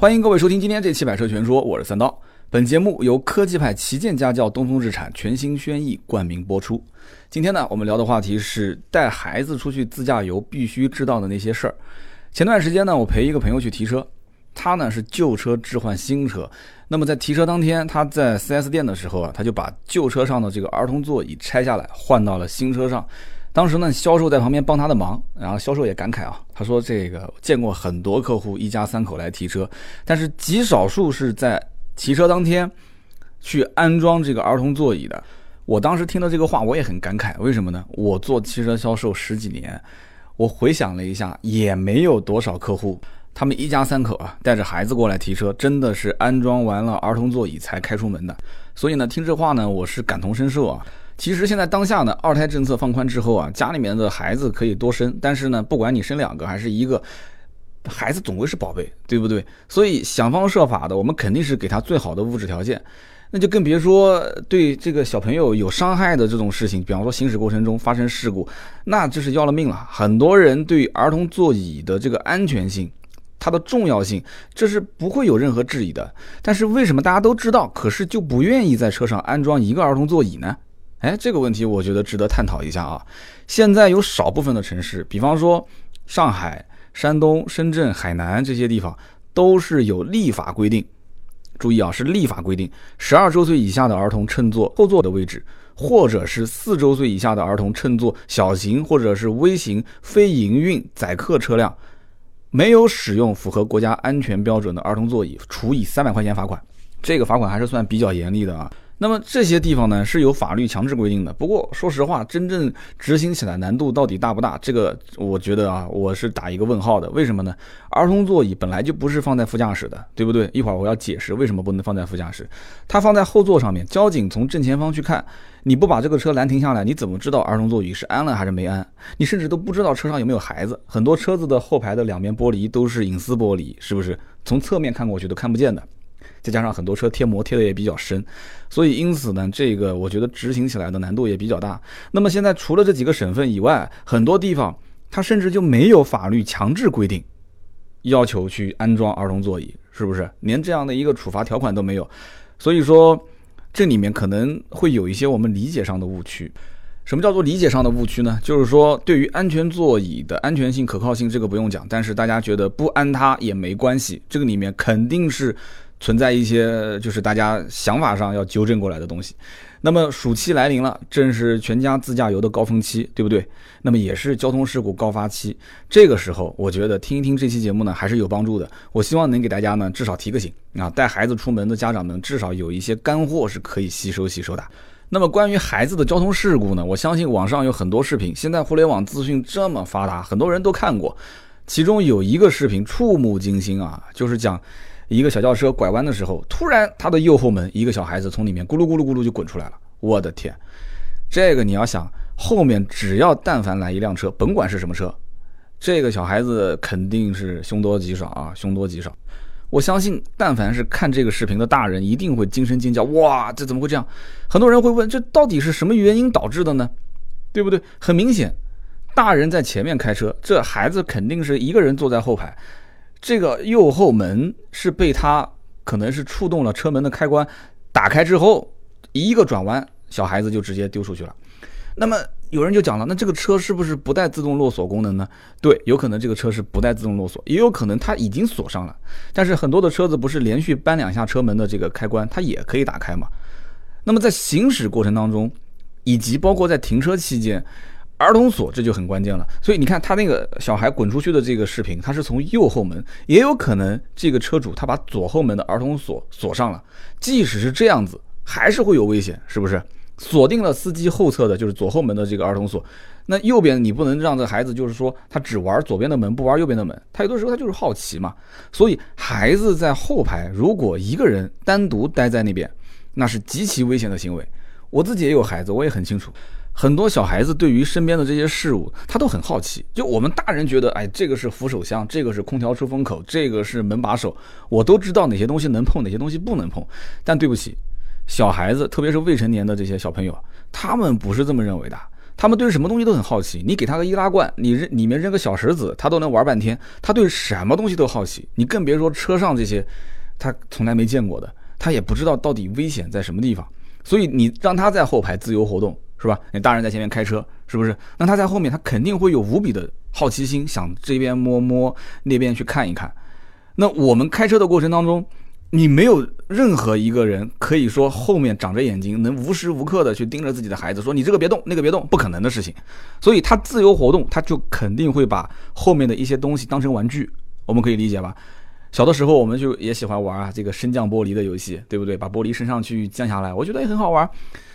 欢迎各位收听今天这期《百车全说》，我是三刀。本节目由科技派旗舰家轿东风日产全新轩逸冠名播出。今天呢，我们聊的话题是带孩子出去自驾游必须知道的那些事儿。前段时间呢，我陪一个朋友去提车，他呢是旧车置换新车。那么在提车当天，他在 4S 店的时候啊，他就把旧车上的这个儿童座椅拆下来，换到了新车上。当时呢，销售在旁边帮他的忙，然后销售也感慨啊，他说：“这个见过很多客户一家三口来提车，但是极少数是在提车当天去安装这个儿童座椅的。”我当时听到这个话，我也很感慨，为什么呢？我做汽车销售十几年，我回想了一下，也没有多少客户，他们一家三口啊，带着孩子过来提车，真的是安装完了儿童座椅才开出门的。所以呢，听这话呢，我是感同身受啊。其实现在当下呢，二胎政策放宽之后啊，家里面的孩子可以多生，但是呢，不管你生两个还是一个，孩子总归是宝贝，对不对？所以想方设法的，我们肯定是给他最好的物质条件，那就更别说对这个小朋友有伤害的这种事情，比方说行驶过程中发生事故，那就是要了命了。很多人对儿童座椅的这个安全性，它的重要性，这是不会有任何质疑的。但是为什么大家都知道，可是就不愿意在车上安装一个儿童座椅呢？哎，这个问题我觉得值得探讨一下啊。现在有少部分的城市，比方说上海、山东、深圳、海南这些地方，都是有立法规定。注意啊，是立法规定，十二周岁以下的儿童乘坐后座的位置，或者是四周岁以下的儿童乘坐小型或者是微型非营运载客车辆，没有使用符合国家安全标准的儿童座椅，处以三百块钱罚款。这个罚款还是算比较严厉的啊。那么这些地方呢是有法律强制规定的，不过说实话，真正执行起来难度到底大不大？这个我觉得啊，我是打一个问号的。为什么呢？儿童座椅本来就不是放在副驾驶的，对不对？一会儿我要解释为什么不能放在副驾驶，它放在后座上面。交警从正前方去看，你不把这个车拦停下来，你怎么知道儿童座椅是安了还是没安？你甚至都不知道车上有没有孩子。很多车子的后排的两面玻璃都是隐私玻璃，是不是？从侧面看过去都看不见的。再加上很多车贴膜贴的也比较深，所以因此呢，这个我觉得执行起来的难度也比较大。那么现在除了这几个省份以外，很多地方它甚至就没有法律强制规定要求去安装儿童座椅，是不是？连这样的一个处罚条款都没有。所以说，这里面可能会有一些我们理解上的误区。什么叫做理解上的误区呢？就是说，对于安全座椅的安全性、可靠性，这个不用讲，但是大家觉得不安它也没关系，这个里面肯定是。存在一些就是大家想法上要纠正过来的东西。那么暑期来临了，正是全家自驾游的高峰期，对不对？那么也是交通事故高发期。这个时候，我觉得听一听这期节目呢，还是有帮助的。我希望能给大家呢，至少提个醒啊，带孩子出门的家长们至少有一些干货是可以吸收吸收的。那么关于孩子的交通事故呢，我相信网上有很多视频，现在互联网资讯这么发达，很多人都看过。其中有一个视频触目惊心啊，就是讲。一个小轿车拐弯的时候，突然它的右后门一个小孩子从里面咕噜咕噜咕噜就滚出来了。我的天，这个你要想后面只要但凡来一辆车，甭管是什么车，这个小孩子肯定是凶多吉少啊，凶多吉少。我相信但凡是看这个视频的大人一定会惊声尖叫，哇，这怎么会这样？很多人会问，这到底是什么原因导致的呢？对不对？很明显，大人在前面开车，这孩子肯定是一个人坐在后排。这个右后门是被他可能是触动了车门的开关，打开之后一个转弯，小孩子就直接丢出去了。那么有人就讲了，那这个车是不是不带自动落锁功能呢？对，有可能这个车是不带自动落锁，也有可能它已经锁上了。但是很多的车子不是连续扳两下车门的这个开关，它也可以打开嘛。那么在行驶过程当中，以及包括在停车期间。儿童锁这就很关键了，所以你看他那个小孩滚出去的这个视频，他是从右后门，也有可能这个车主他把左后门的儿童锁锁上了，即使是这样子，还是会有危险，是不是？锁定了司机后侧的就是左后门的这个儿童锁，那右边你不能让这孩子就是说他只玩左边的门，不玩右边的门，他有的时候他就是好奇嘛，所以孩子在后排如果一个人单独待在那边，那是极其危险的行为。我自己也有孩子，我也很清楚。很多小孩子对于身边的这些事物，他都很好奇。就我们大人觉得，哎，这个是扶手箱，这个是空调出风口，这个是门把手，我都知道哪些东西能碰，哪些东西不能碰。但对不起，小孩子，特别是未成年的这些小朋友，他们不是这么认为的。他们对什么东西都很好奇。你给他个易拉罐，你扔里面扔个小石子，他都能玩半天。他对什么东西都好奇，你更别说车上这些，他从来没见过的，他也不知道到底危险在什么地方。所以你让他在后排自由活动，是吧？你大人在前面开车，是不是？那他在后面，他肯定会有无比的好奇心，想这边摸摸，那边去看一看。那我们开车的过程当中。你没有任何一个人可以说后面长着眼睛，能无时无刻的去盯着自己的孩子，说你这个别动，那个别动，不可能的事情。所以他自由活动，他就肯定会把后面的一些东西当成玩具，我们可以理解吧？小的时候我们就也喜欢玩啊，这个升降玻璃的游戏，对不对？把玻璃升上去降下来，我觉得也很好玩。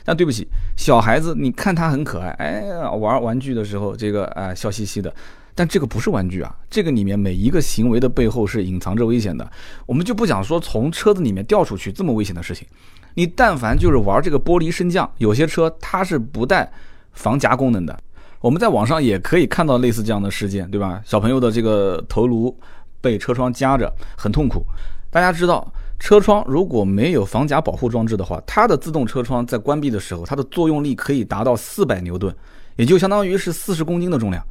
但对不起，小孩子，你看他很可爱，哎，玩玩具的时候，这个啊笑嘻嘻的。但这个不是玩具啊，这个里面每一个行为的背后是隐藏着危险的。我们就不讲说从车子里面掉出去这么危险的事情，你但凡就是玩这个玻璃升降，有些车它是不带防夹功能的。我们在网上也可以看到类似这样的事件，对吧？小朋友的这个头颅被车窗夹着，很痛苦。大家知道，车窗如果没有防夹保护装置的话，它的自动车窗在关闭的时候，它的作用力可以达到四百牛顿，也就相当于是四十公斤的重量。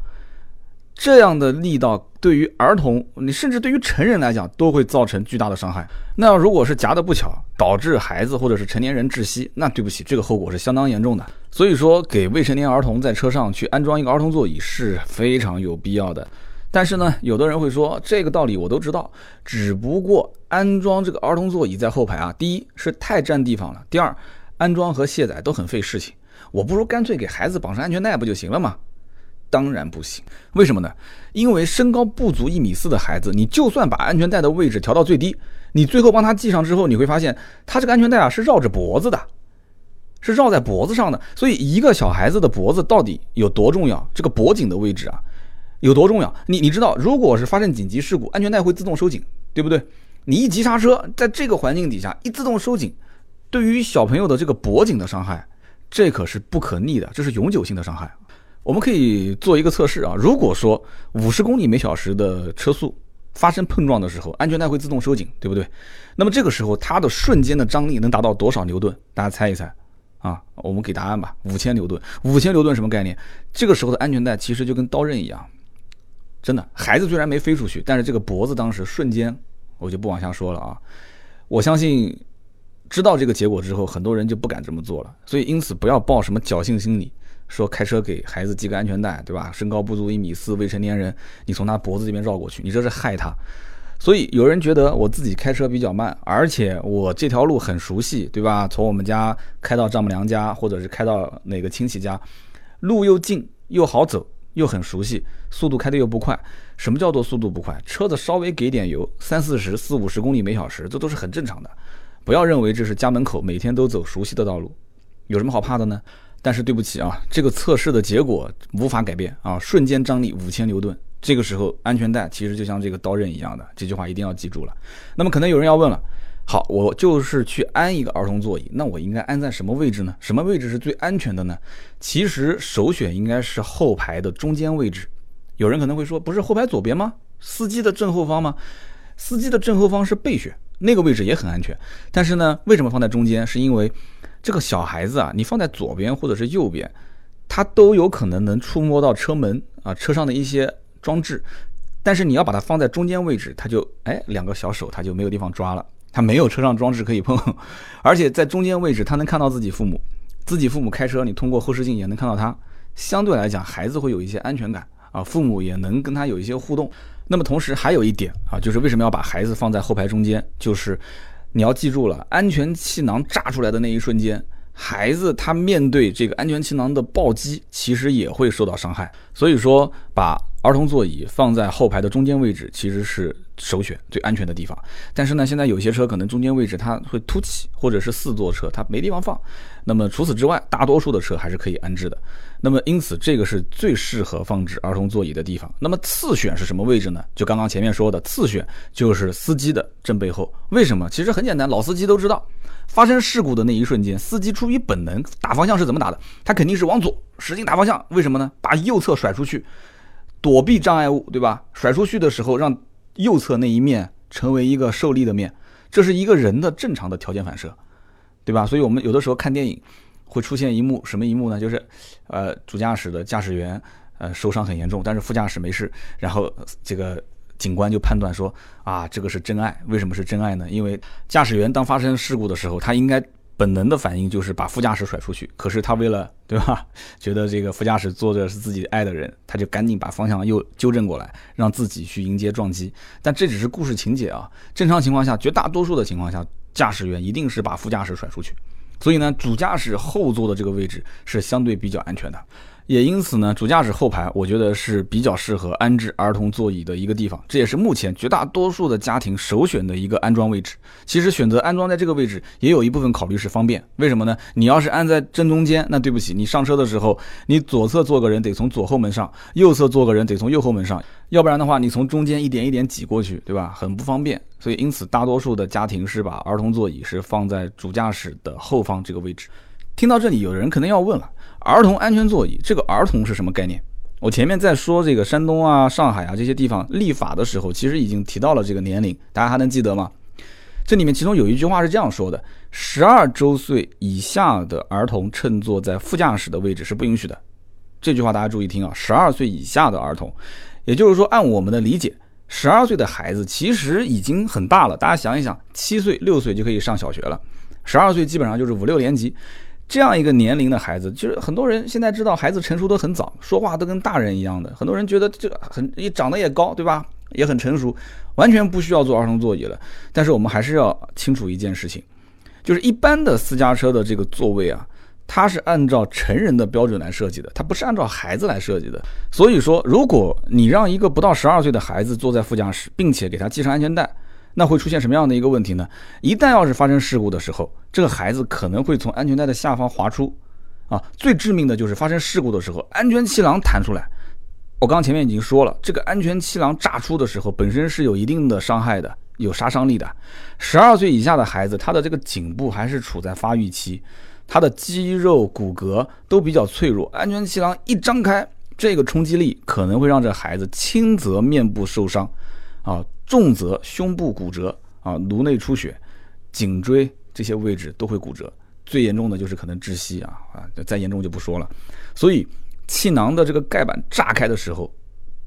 这样的力道对于儿童，你甚至对于成人来讲都会造成巨大的伤害。那如果是夹的不巧，导致孩子或者是成年人窒息，那对不起，这个后果是相当严重的。所以说，给未成年儿童在车上去安装一个儿童座椅是非常有必要的。但是呢，有的人会说，这个道理我都知道，只不过安装这个儿童座椅在后排啊，第一是太占地方了，第二安装和卸载都很费事情，我不如干脆给孩子绑上安全带不就行了吗？当然不行，为什么呢？因为身高不足一米四的孩子，你就算把安全带的位置调到最低，你最后帮他系上之后，你会发现他这个安全带啊是绕着脖子的，是绕在脖子上的。所以一个小孩子的脖子到底有多重要？这个脖颈的位置啊有多重要？你你知道，如果是发生紧急事故，安全带会自动收紧，对不对？你一急刹车，在这个环境底下一自动收紧，对于小朋友的这个脖颈的伤害，这可是不可逆的，这是永久性的伤害。我们可以做一个测试啊，如果说五十公里每小时的车速发生碰撞的时候，安全带会自动收紧，对不对？那么这个时候它的瞬间的张力能达到多少牛顿？大家猜一猜啊？我们给答案吧，五千牛顿。五千牛顿什么概念？这个时候的安全带其实就跟刀刃一样，真的。孩子虽然没飞出去，但是这个脖子当时瞬间，我就不往下说了啊。我相信知道这个结果之后，很多人就不敢这么做了。所以因此不要抱什么侥幸心理。说开车给孩子系个安全带，对吧？身高不足一米四，未成年人，你从他脖子这边绕过去，你这是害他。所以有人觉得我自己开车比较慢，而且我这条路很熟悉，对吧？从我们家开到丈母娘家，或者是开到哪个亲戚家，路又近又好走，又很熟悉，速度开的又不快。什么叫做速度不快？车子稍微给点油，三四十、四五十公里每小时，这都是很正常的。不要认为这是家门口每天都走熟悉的道路，有什么好怕的呢？但是对不起啊，这个测试的结果无法改变啊！瞬间张力五千牛顿，这个时候安全带其实就像这个刀刃一样的，这句话一定要记住了。那么可能有人要问了，好，我就是去安一个儿童座椅，那我应该安在什么位置呢？什么位置是最安全的呢？其实首选应该是后排的中间位置。有人可能会说，不是后排左边吗？司机的正后方吗？司机的正后方是备选，那个位置也很安全。但是呢，为什么放在中间？是因为。这个小孩子啊，你放在左边或者是右边，他都有可能能触摸到车门啊，车上的一些装置。但是你要把它放在中间位置，他就哎两个小手他就没有地方抓了，他没有车上装置可以碰。而且在中间位置，他能看到自己父母，自己父母开车，你通过后视镜也能看到他。相对来讲，孩子会有一些安全感啊，父母也能跟他有一些互动。那么同时还有一点啊，就是为什么要把孩子放在后排中间，就是。你要记住了，安全气囊炸出来的那一瞬间，孩子他面对这个安全气囊的暴击，其实也会受到伤害。所以说，把儿童座椅放在后排的中间位置，其实是首选最安全的地方。但是呢，现在有些车可能中间位置它会凸起，或者是四座车它没地方放。那么除此之外，大多数的车还是可以安置的。那么因此，这个是最适合放置儿童座椅的地方。那么次选是什么位置呢？就刚刚前面说的，次选就是司机的正背后。为什么？其实很简单，老司机都知道，发生事故的那一瞬间，司机出于本能打方向是怎么打的？他肯定是往左使劲打方向。为什么呢？把右侧甩出去，躲避障碍物，对吧？甩出去的时候，让右侧那一面成为一个受力的面，这是一个人的正常的条件反射，对吧？所以我们有的时候看电影。会出现一幕什么一幕呢？就是，呃，主驾驶的驾驶员呃受伤很严重，但是副驾驶没事。然后这个警官就判断说啊，这个是真爱。为什么是真爱呢？因为驾驶员当发生事故的时候，他应该本能的反应就是把副驾驶甩出去。可是他为了对吧，觉得这个副驾驶坐的是自己爱的人，他就赶紧把方向又纠正过来，让自己去迎接撞击。但这只是故事情节啊，正常情况下，绝大多数的情况下，驾驶员一定是把副驾驶甩出去。所以呢，主驾驶后座的这个位置是相对比较安全的，也因此呢，主驾驶后排我觉得是比较适合安置儿童座椅的一个地方，这也是目前绝大多数的家庭首选的一个安装位置。其实选择安装在这个位置，也有一部分考虑是方便。为什么呢？你要是安在正中间，那对不起，你上车的时候，你左侧坐个人得从左后门上，右侧坐个人得从右后门上。要不然的话，你从中间一点一点挤过去，对吧？很不方便。所以因此，大多数的家庭是把儿童座椅是放在主驾驶的后方这个位置。听到这里，有人可能要问了：儿童安全座椅，这个儿童是什么概念？我前面在说这个山东啊、上海啊这些地方立法的时候，其实已经提到了这个年龄，大家还能记得吗？这里面其中有一句话是这样说的：十二周岁以下的儿童乘坐在副驾驶的位置是不允许的。这句话大家注意听啊，十二岁以下的儿童。也就是说，按我们的理解，十二岁的孩子其实已经很大了。大家想一想，七岁、六岁就可以上小学了，十二岁基本上就是五六年级，这样一个年龄的孩子，就是很多人现在知道孩子成熟都很早，说话都跟大人一样的。很多人觉得这很，也长得也高，对吧？也很成熟，完全不需要坐儿童座椅了。但是我们还是要清楚一件事情，就是一般的私家车的这个座位啊。它是按照成人的标准来设计的，它不是按照孩子来设计的。所以说，如果你让一个不到十二岁的孩子坐在副驾驶，并且给他系上安全带，那会出现什么样的一个问题呢？一旦要是发生事故的时候，这个孩子可能会从安全带的下方滑出。啊，最致命的就是发生事故的时候，安全气囊弹出来。我刚前面已经说了，这个安全气囊炸出的时候，本身是有一定的伤害的，有杀伤力的。十二岁以下的孩子，他的这个颈部还是处在发育期。他的肌肉骨骼都比较脆弱，安全气囊一张开，这个冲击力可能会让这孩子轻则面部受伤，啊，重则胸部骨折，啊，颅内出血，颈椎这些位置都会骨折，最严重的就是可能窒息啊啊，再严重就不说了。所以气囊的这个盖板炸开的时候，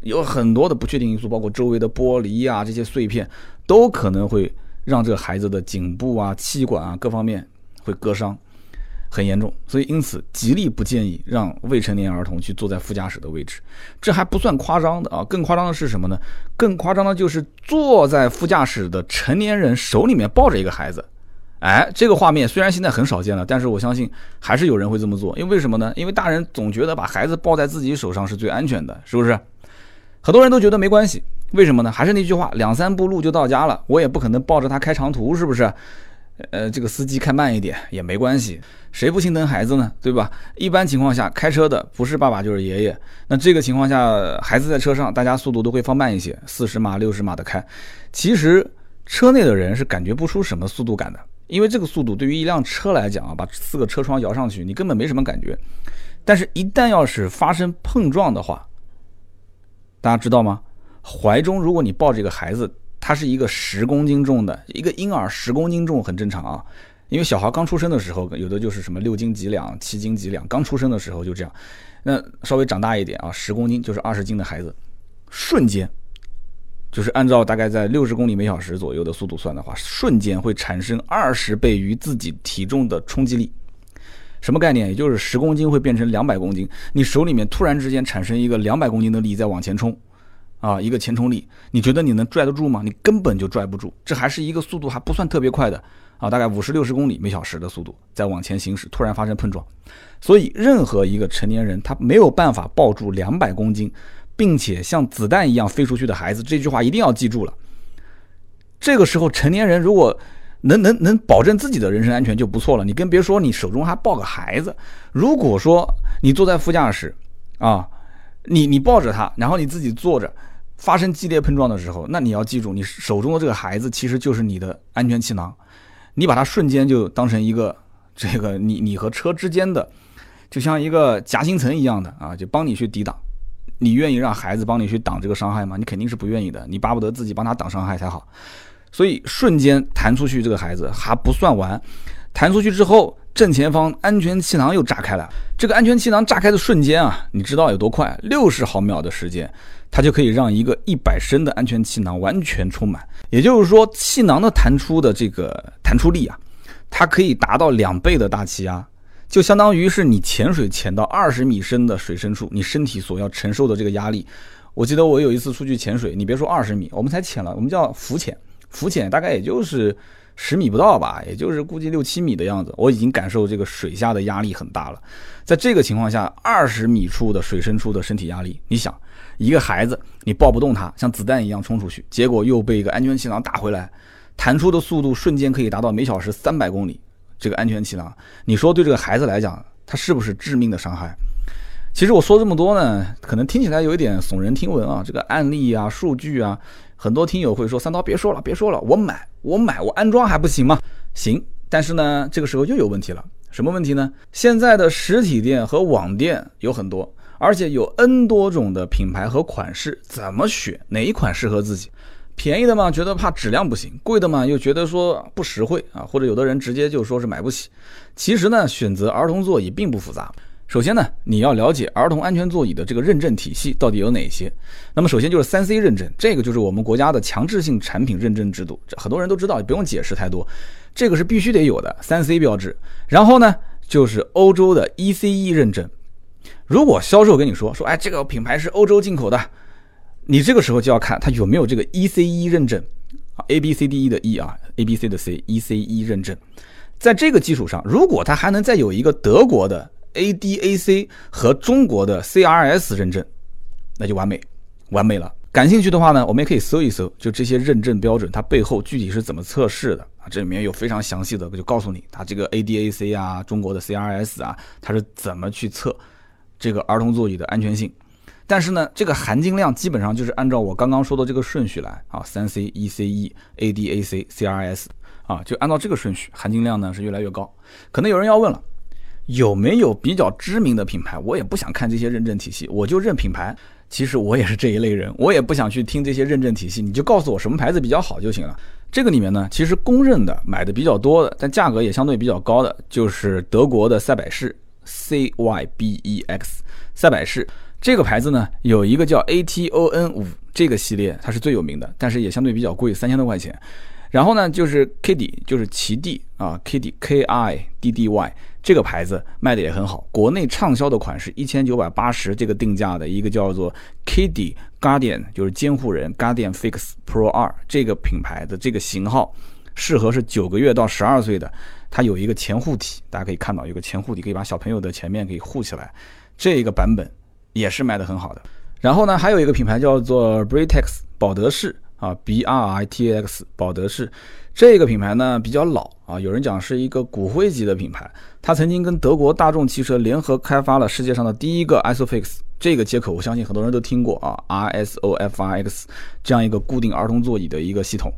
有很多的不确定因素，包括周围的玻璃啊这些碎片，都可能会让这个孩子的颈部啊、气管啊各方面会割伤。很严重，所以因此极力不建议让未成年儿童去坐在副驾驶的位置。这还不算夸张的啊，更夸张的是什么呢？更夸张的就是坐在副驾驶的成年人手里面抱着一个孩子。哎，这个画面虽然现在很少见了，但是我相信还是有人会这么做。因为为什么呢？因为大人总觉得把孩子抱在自己手上是最安全的，是不是？很多人都觉得没关系，为什么呢？还是那句话，两三步路就到家了，我也不可能抱着他开长途，是不是？呃，这个司机开慢一点也没关系，谁不心疼孩子呢？对吧？一般情况下，开车的不是爸爸就是爷爷。那这个情况下，孩子在车上，大家速度都会放慢一些，四十码、六十码的开。其实车内的人是感觉不出什么速度感的，因为这个速度对于一辆车来讲啊，把四个车窗摇上去，你根本没什么感觉。但是，一旦要是发生碰撞的话，大家知道吗？怀中如果你抱着一个孩子。它是一个十公斤重的一个婴儿，十公斤重很正常啊，因为小孩刚出生的时候，有的就是什么六斤几两、七斤几两，刚出生的时候就这样。那稍微长大一点啊，十公斤就是二十斤的孩子，瞬间就是按照大概在六十公里每小时左右的速度算的话，瞬间会产生二十倍于自己体重的冲击力。什么概念？也就是十公斤会变成两百公斤，你手里面突然之间产生一个两百公斤的力在往前冲。啊，一个前冲力，你觉得你能拽得住吗？你根本就拽不住。这还是一个速度还不算特别快的啊，大概五十六十公里每小时的速度在往前行驶，突然发生碰撞。所以，任何一个成年人他没有办法抱住两百公斤，并且像子弹一样飞出去的孩子，这句话一定要记住了。这个时候，成年人如果能能能保证自己的人身安全就不错了。你更别说你手中还抱个孩子。如果说你坐在副驾驶啊，你你抱着他，然后你自己坐着。发生激烈碰撞的时候，那你要记住，你手中的这个孩子其实就是你的安全气囊，你把它瞬间就当成一个这个你你和车之间的，就像一个夹心层一样的啊，就帮你去抵挡。你愿意让孩子帮你去挡这个伤害吗？你肯定是不愿意的，你巴不得自己帮他挡伤害才好。所以瞬间弹出去这个孩子还不算完，弹出去之后正前方安全气囊又炸开了。这个安全气囊炸开的瞬间啊，你知道有多快？六十毫秒的时间，它就可以让一个一百升的安全气囊完全充满。也就是说，气囊的弹出的这个弹出力啊，它可以达到两倍的大气压，就相当于是你潜水潜到二十米深的水深处，你身体所要承受的这个压力。我记得我有一次出去潜水，你别说二十米，我们才潜了，我们叫浮潜，浮潜大概也就是。十米不到吧，也就是估计六七米的样子，我已经感受这个水下的压力很大了。在这个情况下，二十米处的水深处的身体压力，你想，一个孩子你抱不动他，像子弹一样冲出去，结果又被一个安全气囊打回来，弹出的速度瞬间可以达到每小时三百公里。这个安全气囊，你说对这个孩子来讲，它是不是致命的伤害？其实我说这么多呢，可能听起来有一点耸人听闻啊，这个案例啊、数据啊。很多听友会说：“三刀，别说了，别说了，我买，我买，我安装还不行吗？行，但是呢，这个时候又有问题了。什么问题呢？现在的实体店和网店有很多，而且有 N 多种的品牌和款式，怎么选？哪一款适合自己？便宜的嘛，觉得怕质量不行；贵的嘛，又觉得说不实惠啊，或者有的人直接就说是买不起。其实呢，选择儿童座椅并不复杂。”首先呢，你要了解儿童安全座椅的这个认证体系到底有哪些。那么首先就是三 C 认证，这个就是我们国家的强制性产品认证制度，这很多人都知道，不用解释太多。这个是必须得有的三 C 标志。然后呢，就是欧洲的 ECE 认证。如果销售跟你说说，哎，这个品牌是欧洲进口的，你这个时候就要看它有没有这个 ECE 认证啊，A B C D E 的 E 啊，A B C 的 C，ECE 认证。在这个基础上，如果它还能再有一个德国的。ADAC 和中国的 CRS 认证，那就完美，完美了。感兴趣的话呢，我们也可以搜一搜，就这些认证标准，它背后具体是怎么测试的啊？这里面有非常详细的，就告诉你，它这个 ADAC 啊，中国的 CRS 啊，它是怎么去测这个儿童座椅的安全性。但是呢，这个含金量基本上就是按照我刚刚说的这个顺序来啊，三 C、ECE、ADAC、CRS 啊，就按照这个顺序，含金量呢是越来越高。可能有人要问了。有没有比较知名的品牌？我也不想看这些认证体系，我就认品牌。其实我也是这一类人，我也不想去听这些认证体系，你就告诉我什么牌子比较好就行了。这个里面呢，其实公认的买的比较多的，但价格也相对比较高的，就是德国的赛百世 （CYBEX）。赛百世这个牌子呢，有一个叫 ATON 五这个系列，它是最有名的，但是也相对比较贵，三千多块钱。然后呢，就是 Kiddy，就是奇弟啊，Kiddy K I D D Y。这个牌子卖的也很好，国内畅销的款是一千九百八十这个定价的一个叫做 Kiddy Guardian，就是监护人 Guardian Fix Pro 二这个品牌的这个型号，适合是九个月到十二岁的，它有一个前护体，大家可以看到有个前护体，可以把小朋友的前面给护起来，这个版本也是卖的很好的。然后呢，还有一个品牌叫做 Britex 保德士啊，B R I T X 保德士。这个品牌呢比较老啊，有人讲是一个骨灰级的品牌。它曾经跟德国大众汽车联合开发了世界上的第一个 ISOFIX 这个接口，我相信很多人都听过啊，RSOFIX 这样一个固定儿童座椅的一个系统。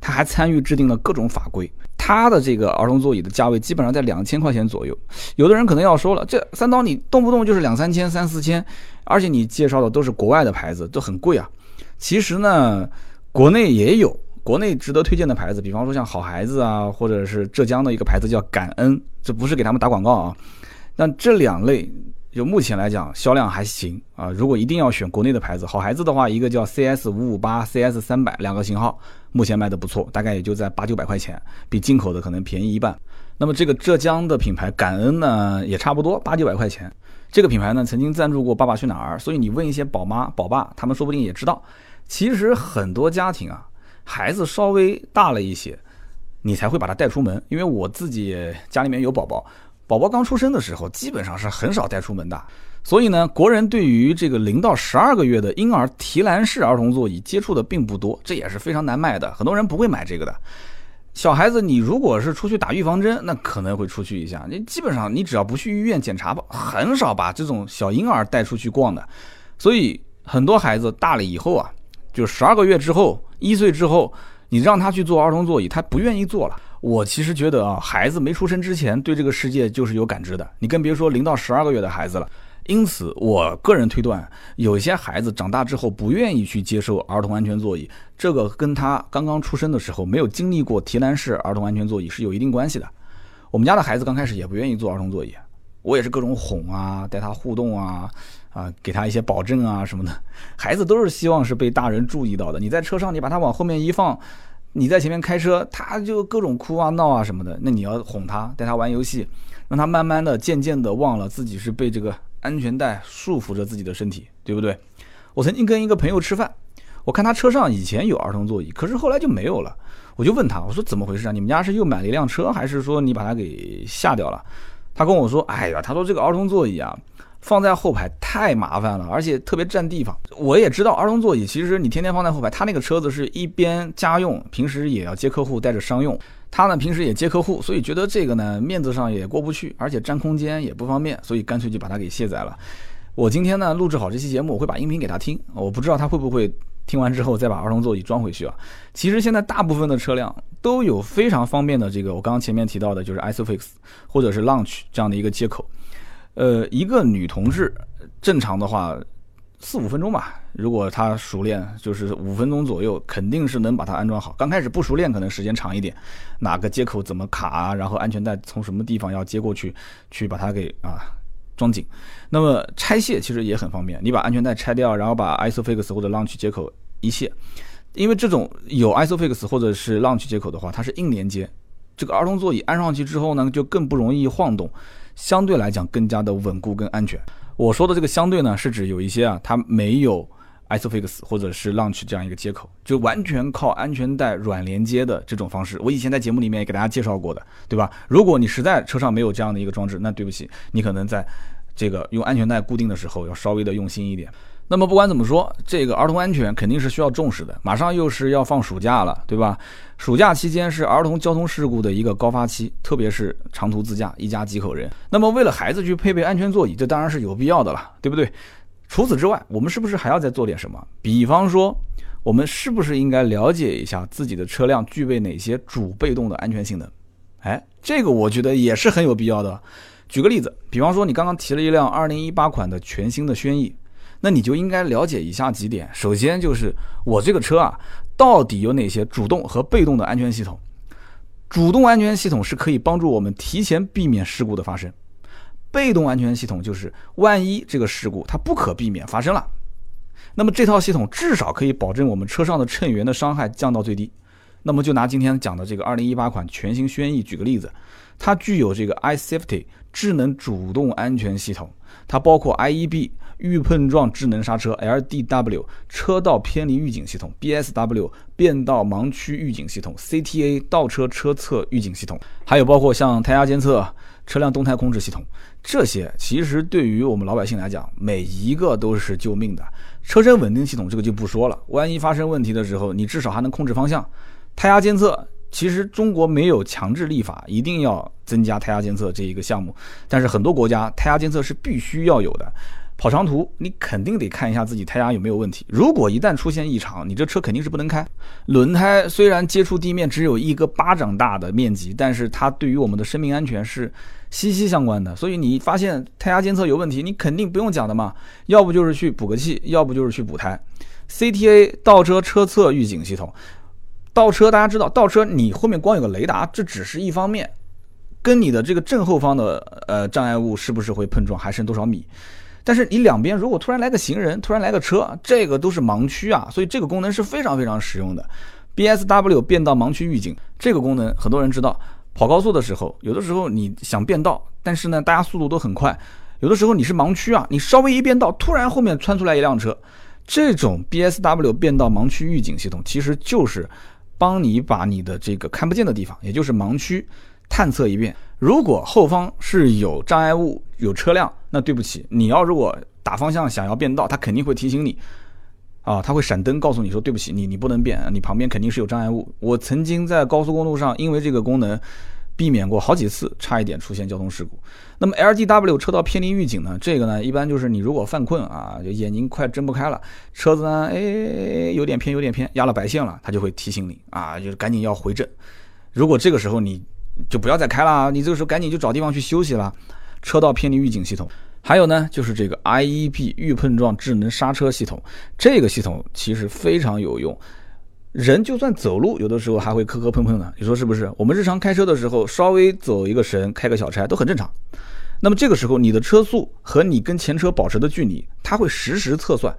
它还参与制定了各种法规。它的这个儿童座椅的价位基本上在两千块钱左右。有的人可能要说了，这三刀你动不动就是两三千、三四千，而且你介绍的都是国外的牌子，都很贵啊。其实呢，国内也有。国内值得推荐的牌子，比方说像好孩子啊，或者是浙江的一个牌子叫感恩，这不是给他们打广告啊。那这两类就目前来讲销量还行啊。如果一定要选国内的牌子，好孩子的话，一个叫 CS 五五八、CS 三百两个型号，目前卖的不错，大概也就在八九百块钱，比进口的可能便宜一半。那么这个浙江的品牌感恩呢，也差不多八九百块钱。这个品牌呢，曾经赞助过《爸爸去哪儿》，所以你问一些宝妈、宝爸，他们说不定也知道。其实很多家庭啊。孩子稍微大了一些，你才会把他带出门。因为我自己家里面有宝宝，宝宝刚出生的时候，基本上是很少带出门的。所以呢，国人对于这个零到十二个月的婴儿提篮式儿童座椅接触的并不多，这也是非常难卖的。很多人不会买这个的。小孩子，你如果是出去打预防针，那可能会出去一下。你基本上你只要不去医院检查吧，很少把这种小婴儿带出去逛的。所以很多孩子大了以后啊。就十二个月之后，一岁之后，你让他去坐儿童座椅，他不愿意坐了。我其实觉得啊，孩子没出生之前对这个世界就是有感知的，你更别说零到十二个月的孩子了。因此，我个人推断，有些孩子长大之后不愿意去接受儿童安全座椅，这个跟他刚刚出生的时候没有经历过提篮式儿童安全座椅是有一定关系的。我们家的孩子刚开始也不愿意坐儿童座椅，我也是各种哄啊，带他互动啊，啊，给他一些保证啊什么的。孩子都是希望是被大人注意到的。你在车上，你把他往后面一放，你在前面开车，他就各种哭啊闹啊什么的。那你要哄他，带他玩游戏，让他慢慢的、渐渐的忘了自己是被这个安全带束缚着自己的身体，对不对？我曾经跟一个朋友吃饭，我看他车上以前有儿童座椅，可是后来就没有了。我就问他，我说怎么回事啊？你们家是又买了一辆车，还是说你把它给下掉了？他跟我说，哎呀，他说这个儿童座椅啊，放在后排太麻烦了，而且特别占地方。我也知道儿童座椅，其实你天天放在后排，他那个车子是一边家用，平时也要接客户，带着商用。他呢平时也接客户，所以觉得这个呢面子上也过不去，而且占空间也不方便，所以干脆就把它给卸载了。我今天呢录制好这期节目，我会把音频给他听，我不知道他会不会。听完之后再把儿童座椅装回去啊！其实现在大部分的车辆都有非常方便的这个，我刚刚前面提到的就是 ISOFIX 或者是 Launch 这样的一个接口。呃，一个女同志正常的话四五分钟吧，如果她熟练，就是五分钟左右，肯定是能把它安装好。刚开始不熟练，可能时间长一点，哪个接口怎么卡？然后安全带从什么地方要接过去，去把它给啊。装紧，那么拆卸其实也很方便。你把安全带拆掉，然后把 ISOFIX 或者 Launch 接口一卸，因为这种有 ISOFIX 或者是 Launch 接口的话，它是硬连接。这个儿童座椅安上去之后呢，就更不容易晃动，相对来讲更加的稳固跟安全。我说的这个相对呢，是指有一些啊，它没有 ISOFIX 或者是 Launch 这样一个接口，就完全靠安全带软连接的这种方式。我以前在节目里面也给大家介绍过的，对吧？如果你实在车上没有这样的一个装置，那对不起，你可能在这个用安全带固定的时候要稍微的用心一点。那么不管怎么说，这个儿童安全肯定是需要重视的。马上又是要放暑假了，对吧？暑假期间是儿童交通事故的一个高发期，特别是长途自驾，一家几口人。那么为了孩子去配备安全座椅，这当然是有必要的了，对不对？除此之外，我们是不是还要再做点什么？比方说，我们是不是应该了解一下自己的车辆具备哪些主被动的安全性能？哎，这个我觉得也是很有必要的。举个例子，比方说你刚刚提了一辆二零一八款的全新的轩逸，那你就应该了解以下几点。首先就是我这个车啊，到底有哪些主动和被动的安全系统？主动安全系统是可以帮助我们提前避免事故的发生，被动安全系统就是万一这个事故它不可避免发生了，那么这套系统至少可以保证我们车上的乘员的伤害降到最低。那么就拿今天讲的这个二零一八款全新轩逸举个例子，它具有这个 iSafety。智能主动安全系统，它包括 IEB 预碰撞智能刹车、LDW 车道偏离预警系统、BSW 变道盲区预警系统、CTA 倒车车侧预警系统，还有包括像胎压监测、车辆动态控制系统，这些其实对于我们老百姓来讲，每一个都是救命的。车身稳定系统这个就不说了，万一发生问题的时候，你至少还能控制方向。胎压监测。其实中国没有强制立法一定要增加胎压监测这一个项目，但是很多国家胎压监测是必须要有的。跑长途你肯定得看一下自己胎压有没有问题，如果一旦出现异常，你这车肯定是不能开。轮胎虽然接触地面只有一个巴掌大的面积，但是它对于我们的生命安全是息息相关的。所以你发现胎压监测有问题，你肯定不用讲的嘛，要不就是去补个气，要不就是去补胎。CTA 倒车车侧预警系统。倒车，大家知道，倒车你后面光有个雷达，这只是一方面，跟你的这个正后方的呃障碍物是不是会碰撞，还剩多少米？但是你两边如果突然来个行人，突然来个车，这个都是盲区啊，所以这个功能是非常非常实用的。BSW 变道盲区预警这个功能，很多人知道，跑高速的时候，有的时候你想变道，但是呢，大家速度都很快，有的时候你是盲区啊，你稍微一变道，突然后面窜出来一辆车，这种 BSW 变道盲区预警系统其实就是。帮你把你的这个看不见的地方，也就是盲区，探测一遍。如果后方是有障碍物、有车辆，那对不起，你要如果打方向想要变道，它肯定会提醒你，啊，它会闪灯告诉你说，对不起，你你不能变，你旁边肯定是有障碍物。我曾经在高速公路上，因为这个功能。避免过好几次，差一点出现交通事故。那么 LDW 车道偏离预警呢？这个呢，一般就是你如果犯困啊，就眼睛快睁不开了，车子呢，哎，有点偏，有点偏，压了白线了，它就会提醒你啊，就是赶紧要回正。如果这个时候你就不要再开了，你这个时候赶紧就找地方去休息了。车道偏离预警系统，还有呢，就是这个 IEB 预碰撞智能刹车系统，这个系统其实非常有用。人就算走路，有的时候还会磕磕碰碰的，你说是不是？我们日常开车的时候，稍微走一个神，开个小差都很正常。那么这个时候，你的车速和你跟前车保持的距离，它会实时测算。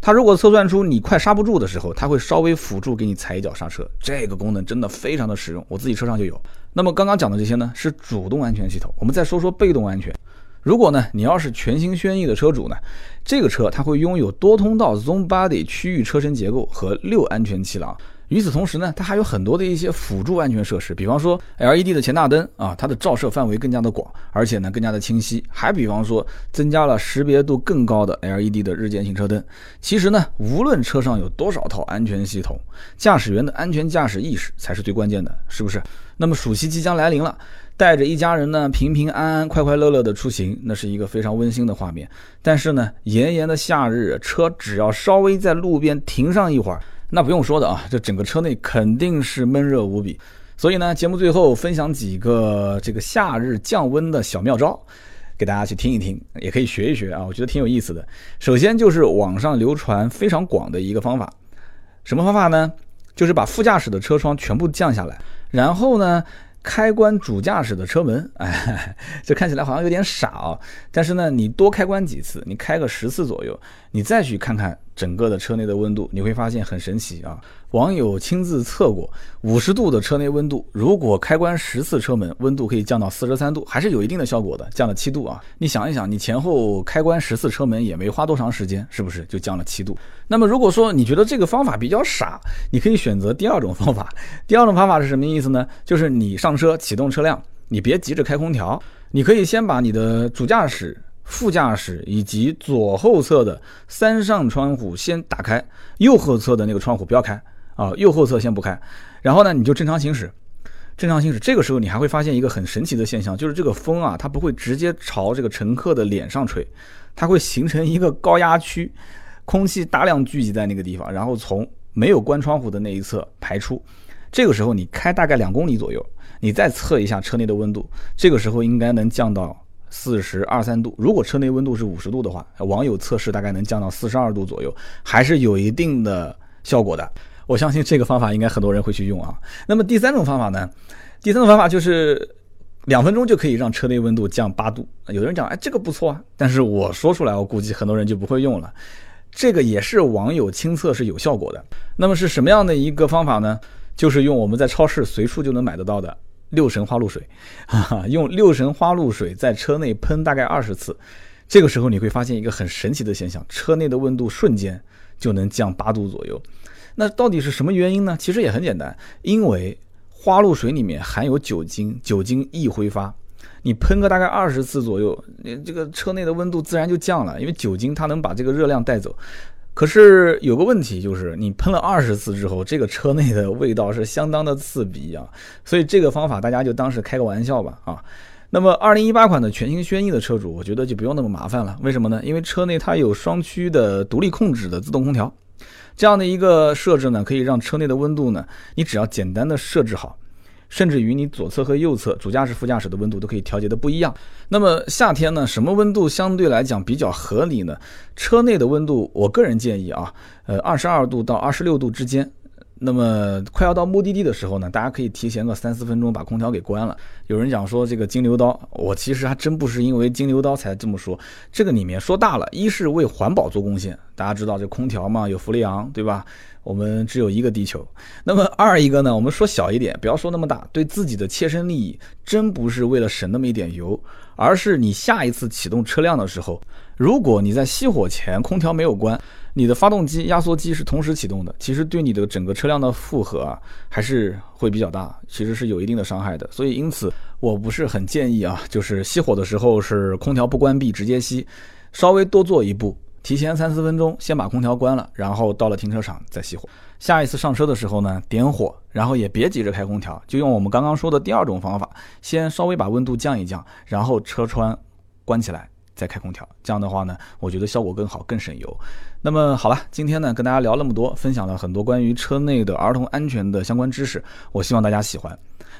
它如果测算出你快刹不住的时候，它会稍微辅助给你踩一脚刹车。这个功能真的非常的实用，我自己车上就有。那么刚刚讲的这些呢，是主动安全系统。我们再说说被动安全。如果呢，你要是全新轩逸的车主呢，这个车它会拥有多通道 Zone Body 区域车身结构和六安全气囊。与此同时呢，它还有很多的一些辅助安全设施，比方说 LED 的前大灯啊，它的照射范围更加的广，而且呢更加的清晰。还比方说增加了识别度更高的 LED 的日间行车灯。其实呢，无论车上有多少套安全系统，驾驶员的安全驾驶意识才是最关键的，是不是？那么暑期即将来临了。带着一家人呢，平平安安、快快乐乐的出行，那是一个非常温馨的画面。但是呢，炎炎的夏日，车只要稍微在路边停上一会儿，那不用说的啊，这整个车内肯定是闷热无比。所以呢，节目最后分享几个这个夏日降温的小妙招，给大家去听一听，也可以学一学啊，我觉得挺有意思的。首先就是网上流传非常广的一个方法，什么方法呢？就是把副驾驶的车窗全部降下来，然后呢。开关主驾驶的车门，哎，这看起来好像有点傻啊。但是呢，你多开关几次，你开个十次左右，你再去看看。整个的车内的温度，你会发现很神奇啊！网友亲自测过，五十度的车内温度，如果开关十次车门，温度可以降到四十三度，还是有一定的效果的，降了七度啊！你想一想，你前后开关十次车门也没花多长时间，是不是就降了七度？那么如果说你觉得这个方法比较傻，你可以选择第二种方法。第二种方法是什么意思呢？就是你上车启动车辆，你别急着开空调，你可以先把你的主驾驶。副驾驶以及左后侧的三扇窗户先打开，右后侧的那个窗户不要开啊，右后侧先不开。然后呢，你就正常行驶，正常行驶。这个时候你还会发现一个很神奇的现象，就是这个风啊，它不会直接朝这个乘客的脸上吹，它会形成一个高压区，空气大量聚集在那个地方，然后从没有关窗户的那一侧排出。这个时候你开大概两公里左右，你再测一下车内的温度，这个时候应该能降到。四十二三度，如果车内温度是五十度的话，网友测试大概能降到四十二度左右，还是有一定的效果的。我相信这个方法应该很多人会去用啊。那么第三种方法呢？第三种方法就是两分钟就可以让车内温度降八度。有人讲，哎，这个不错啊，但是我说出来，我估计很多人就不会用了。这个也是网友亲测是有效果的。那么是什么样的一个方法呢？就是用我们在超市随处就能买得到的。六神花露水，哈哈，用六神花露水在车内喷大概二十次，这个时候你会发现一个很神奇的现象，车内的温度瞬间就能降八度左右。那到底是什么原因呢？其实也很简单，因为花露水里面含有酒精，酒精易挥发，你喷个大概二十次左右，你这个车内的温度自然就降了，因为酒精它能把这个热量带走。可是有个问题，就是你喷了二十次之后，这个车内的味道是相当的刺鼻啊，所以这个方法大家就当是开个玩笑吧啊。那么二零一八款的全新轩逸的车主，我觉得就不用那么麻烦了。为什么呢？因为车内它有双区的独立控制的自动空调，这样的一个设置呢，可以让车内的温度呢，你只要简单的设置好。甚至于你左侧和右侧主驾驶、副驾驶的温度都可以调节的不一样。那么夏天呢，什么温度相对来讲比较合理呢？车内的温度，我个人建议啊，呃，二十二度到二十六度之间。那么快要到目的地的时候呢，大家可以提前个三四分钟把空调给关了。有人讲说这个金牛刀，我其实还真不是因为金牛刀才这么说。这个里面说大了，一是为环保做贡献，大家知道这空调嘛，有氟利昂，对吧？我们只有一个地球。那么二一个呢，我们说小一点，不要说那么大，对自己的切身利益，真不是为了省那么一点油，而是你下一次启动车辆的时候，如果你在熄火前空调没有关。你的发动机、压缩机是同时启动的，其实对你的整个车辆的负荷啊，还是会比较大，其实是有一定的伤害的。所以因此，我不是很建议啊，就是熄火的时候是空调不关闭直接熄，稍微多做一步，提前三四分钟先把空调关了，然后到了停车场再熄火。下一次上车的时候呢，点火，然后也别急着开空调，就用我们刚刚说的第二种方法，先稍微把温度降一降，然后车窗关起来。再开空调，这样的话呢，我觉得效果更好，更省油。那么好了，今天呢跟大家聊那么多，分享了很多关于车内的儿童安全的相关知识，我希望大家喜欢。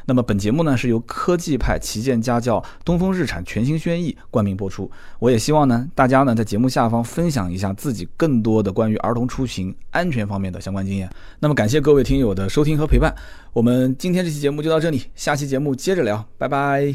那么本节目呢是由科技派旗舰家轿东风日产全新轩逸冠名播出。我也希望呢大家呢在节目下方分享一下自己更多的关于儿童出行安全方面的相关经验。那么感谢各位听友的收听和陪伴，我们今天这期节目就到这里，下期节目接着聊，拜拜。